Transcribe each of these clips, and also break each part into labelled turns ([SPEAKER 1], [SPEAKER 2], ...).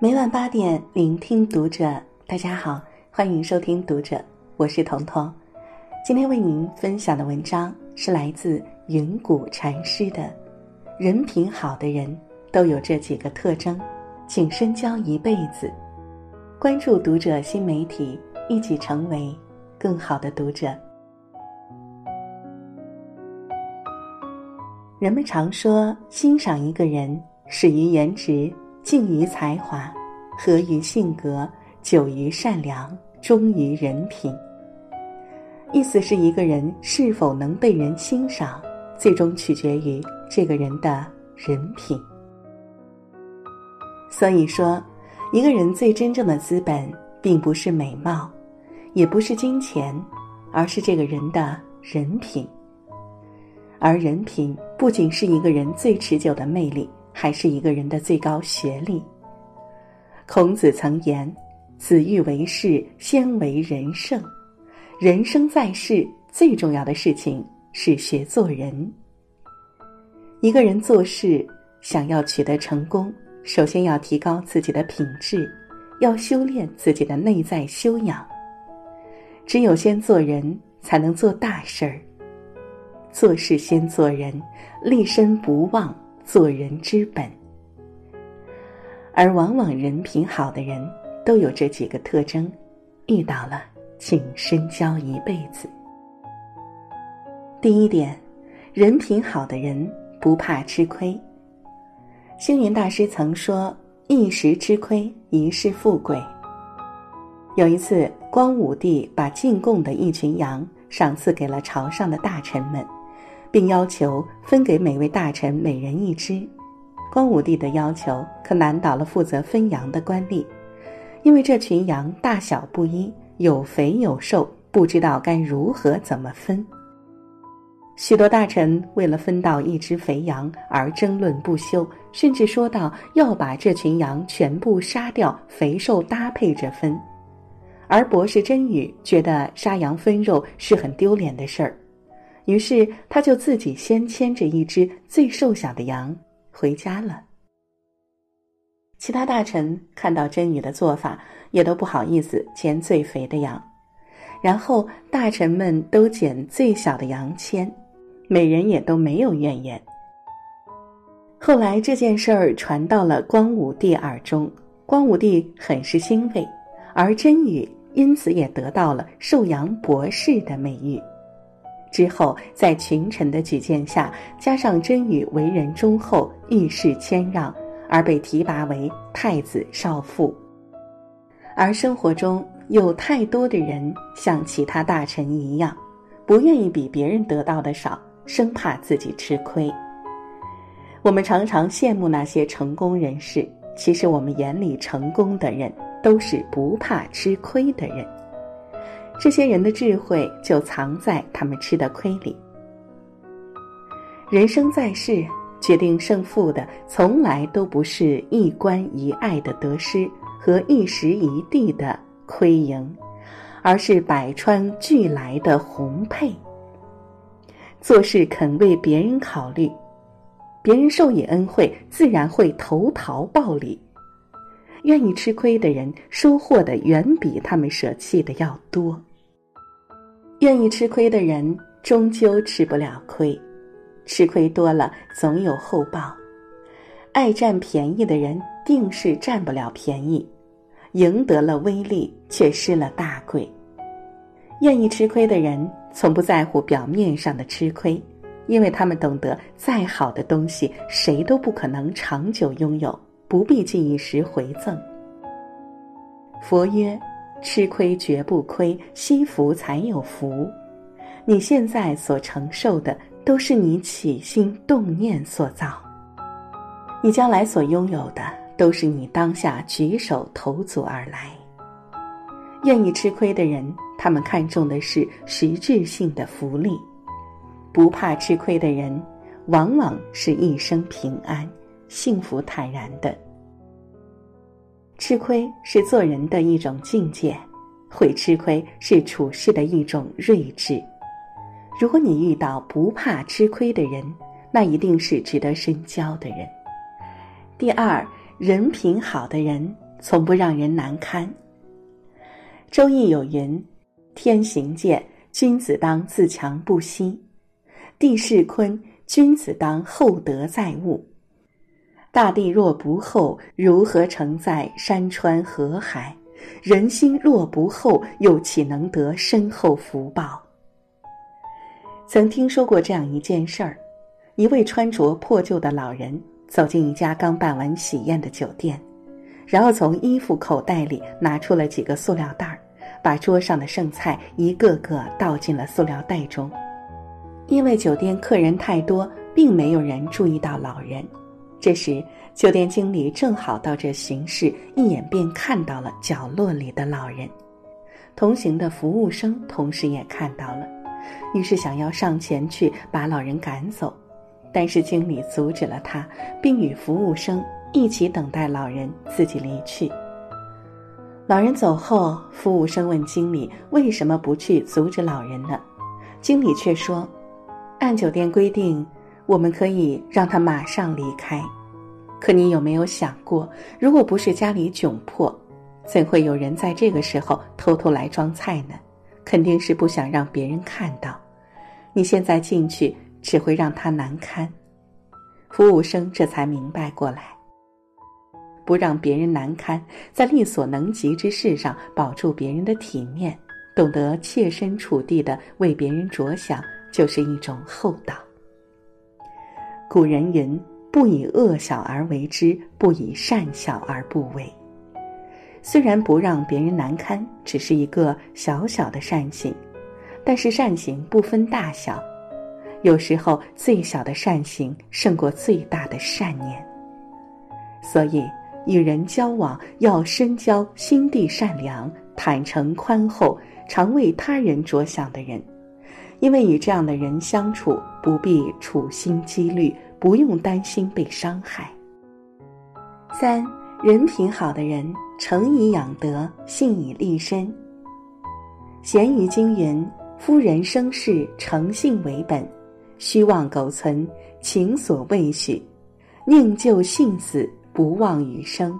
[SPEAKER 1] 每晚八点，聆听读者。大家好，欢迎收听读者，我是彤彤。今天为您分享的文章是来自云谷禅师的：“人品好的人都有这几个特征，请深交一辈子。”关注读者新媒体，一起成为更好的读者。人们常说，欣赏一个人，始于颜值。敬于才华，合于性格，久于善良，忠于人品。意思是一个人是否能被人欣赏，最终取决于这个人的人品。所以说，一个人最真正的资本，并不是美貌，也不是金钱，而是这个人的人品。而人品，不仅是一个人最持久的魅力。还是一个人的最高学历。孔子曾言：“子欲为事，先为人圣。人生在世，最重要的事情是学做人。一个人做事想要取得成功，首先要提高自己的品质，要修炼自己的内在修养。只有先做人，才能做大事儿。做事先做人，立身不忘。”做人之本，而往往人品好的人都有这几个特征，遇到了请深交一辈子。第一点，人品好的人不怕吃亏。星云大师曾说：“一时吃亏，一世富贵。”有一次，光武帝把进贡的一群羊赏赐给了朝上的大臣们。并要求分给每位大臣每人一只。光武帝的要求可难倒了负责分羊的官吏，因为这群羊大小不一，有肥有瘦，不知道该如何怎么分。许多大臣为了分到一只肥羊而争论不休，甚至说到要把这群羊全部杀掉，肥瘦搭配着分。而博士真宇觉得杀羊分肉是很丢脸的事儿。于是，他就自己先牵着一只最瘦小的羊回家了。其他大臣看到真宇的做法，也都不好意思牵最肥的羊，然后大臣们都捡最小的羊牵，每人也都没有怨言。后来这件事儿传到了光武帝耳中，光武帝很是欣慰，而真宇因此也得到了瘦羊博士的美誉。之后，在群臣的举荐下，加上甄宇为人忠厚、遇事谦让，而被提拔为太子少傅。而生活中有太多的人像其他大臣一样，不愿意比别人得到的少，生怕自己吃亏。我们常常羡慕那些成功人士，其实我们眼里成功的人，都是不怕吃亏的人。这些人的智慧就藏在他们吃的亏里。人生在世，决定胜负的从来都不是一关一爱的得失和一时一地的亏盈，而是百川俱来的宏沛。做事肯为别人考虑，别人受以恩惠，自然会投桃报李。愿意吃亏的人，收获的远比他们舍弃的要多。愿意吃亏的人，终究吃不了亏，吃亏多了总有后报。爱占便宜的人，定是占不了便宜，赢得了威力，却失了大贵。愿意吃亏的人，从不在乎表面上的吃亏，因为他们懂得，再好的东西，谁都不可能长久拥有，不必尽一时回赠。佛曰。吃亏绝不亏，惜福才有福。你现在所承受的，都是你起心动念所造；你将来所拥有的，都是你当下举手投足而来。愿意吃亏的人，他们看重的是实质性的福利；不怕吃亏的人，往往是一生平安、幸福、坦然的。吃亏是做人的一种境界，会吃亏是处事的一种睿智。如果你遇到不怕吃亏的人，那一定是值得深交的人。第二，人品好的人从不让人难堪。《周易》有云：“天行健，君子当自强不息；地势坤，君子当厚德载物。大地若不厚，如何承载山川河海？人心若不厚，又岂能得深厚福报？”曾听说过这样一件事儿：一位穿着破旧的老人走进一家刚办完喜宴的酒店。然后从衣服口袋里拿出了几个塑料袋儿，把桌上的剩菜一个个倒进了塑料袋中。因为酒店客人太多，并没有人注意到老人。这时，酒店经理正好到这巡视，一眼便看到了角落里的老人。同行的服务生同时也看到了，于是想要上前去把老人赶走，但是经理阻止了他，并与服务生。一起等待老人自己离去。老人走后，服务生问经理：“为什么不去阻止老人呢？”经理却说：“按酒店规定，我们可以让他马上离开。可你有没有想过，如果不是家里窘迫，怎会有人在这个时候偷偷来装菜呢？肯定是不想让别人看到。你现在进去，只会让他难堪。”服务生这才明白过来。不让别人难堪，在力所能及之事上保住别人的体面，懂得切身处地的为别人着想，就是一种厚道。古人云：“不以恶小而为之，不以善小而不为。”虽然不让别人难堪只是一个小小的善行，但是善行不分大小，有时候最小的善行胜过最大的善念，所以。与人交往要深交心地善良、坦诚宽厚、常为他人着想的人，因为与这样的人相处，不必处心积虑，不用担心被伤害。三人品好的人，诚以养德，信以立身。咸鱼经云：“夫人生事，诚信为本；虚妄苟存，情所未许。宁就信死。”不忘余生，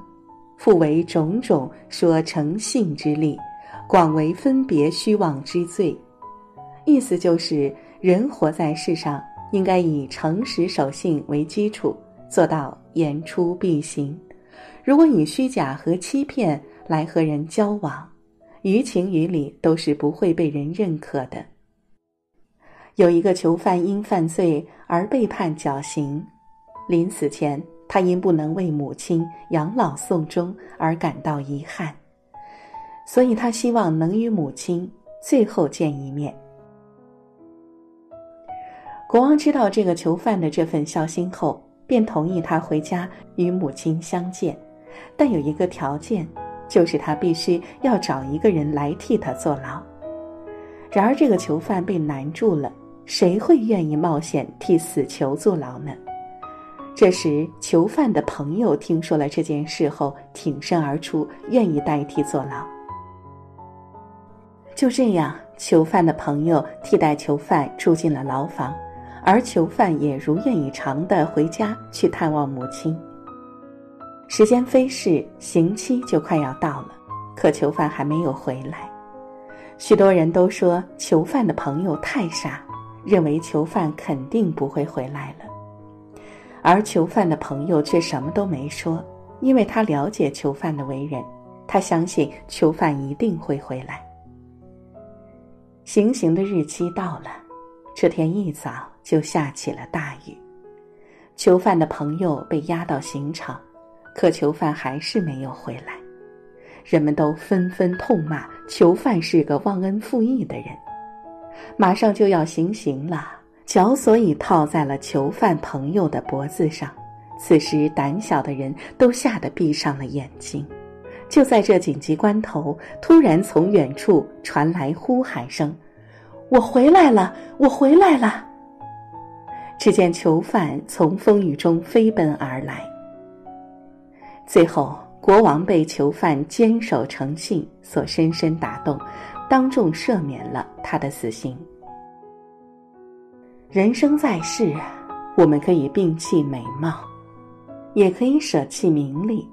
[SPEAKER 1] 复为种种说诚信之力，广为分别虚妄之罪。意思就是，人活在世上，应该以诚实守信为基础，做到言出必行。如果以虚假和欺骗来和人交往，于情于理都是不会被人认可的。有一个囚犯因犯罪而被判绞刑，临死前。他因不能为母亲养老送终而感到遗憾，所以他希望能与母亲最后见一面。国王知道这个囚犯的这份孝心后，便同意他回家与母亲相见，但有一个条件，就是他必须要找一个人来替他坐牢。然而，这个囚犯被难住了，谁会愿意冒险替死囚坐牢呢？这时，囚犯的朋友听说了这件事后，挺身而出，愿意代替坐牢。就这样，囚犯的朋友替代囚犯住进了牢房，而囚犯也如愿以偿的回家去探望母亲。时间飞逝，刑期就快要到了，可囚犯还没有回来。许多人都说囚犯的朋友太傻，认为囚犯肯定不会回来了。而囚犯的朋友却什么都没说，因为他了解囚犯的为人，他相信囚犯一定会回来。行刑的日期到了，这天一早就下起了大雨，囚犯的朋友被押到刑场，可囚犯还是没有回来，人们都纷纷痛骂囚犯是个忘恩负义的人。马上就要行刑了。绞索已套在了囚犯朋友的脖子上，此时胆小的人都吓得闭上了眼睛。就在这紧急关头，突然从远处传来呼喊声：“我回来了！我回来了！”只见囚犯从风雨中飞奔而来。最后，国王被囚犯坚守诚信所深深打动，当众赦免了他的死刑。人生在世，我们可以摒弃美貌，也可以舍弃名利，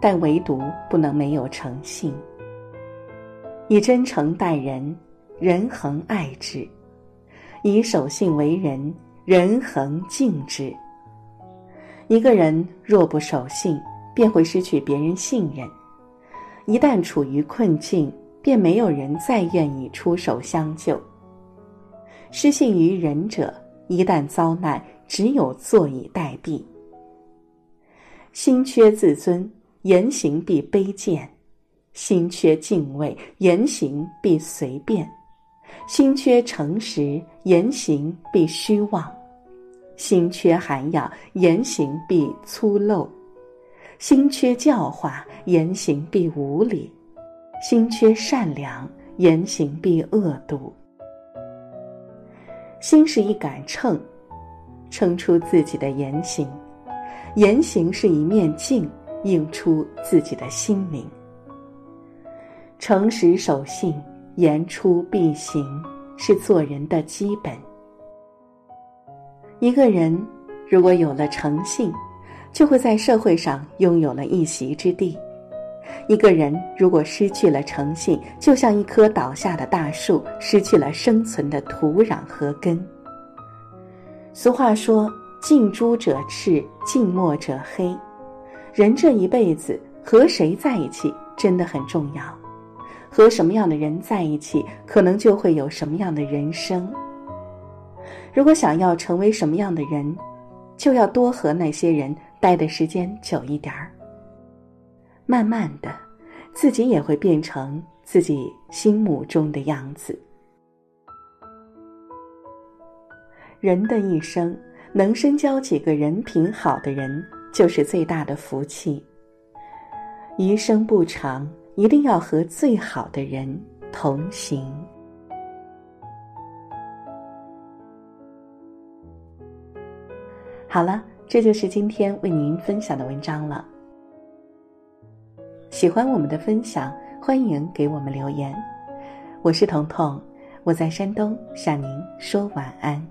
[SPEAKER 1] 但唯独不能没有诚信。以真诚待人，人恒爱之；以守信为人，人恒敬之。一个人若不守信，便会失去别人信任；一旦处于困境，便没有人再愿意出手相救。失信于人者，一旦遭难，只有坐以待毙。心缺自尊，言行必卑贱；心缺敬畏，言行必随便；心缺诚实，言行必虚妄。心缺涵养，言行必粗陋；心缺教化，言行必无礼；心缺善良，言行必恶毒。心是一杆秤，称出自己的言行；言行是一面镜，映出自己的心灵。诚实守信，言出必行，是做人的基本。一个人如果有了诚信，就会在社会上拥有了一席之地；一个人如果失去了诚信，就像一棵倒下的大树，失去了生存的土壤和根。俗话说：“近朱者赤，近墨者黑。”人这一辈子和谁在一起真的很重要，和什么样的人在一起，可能就会有什么样的人生。如果想要成为什么样的人，就要多和那些人待的时间久一点儿。慢慢的，自己也会变成自己心目中的样子。人的一生能深交几个人品好的人，就是最大的福气。余生不长，一定要和最好的人同行。好了，这就是今天为您分享的文章了。喜欢我们的分享，欢迎给我们留言。我是彤彤，我在山东向您说晚安。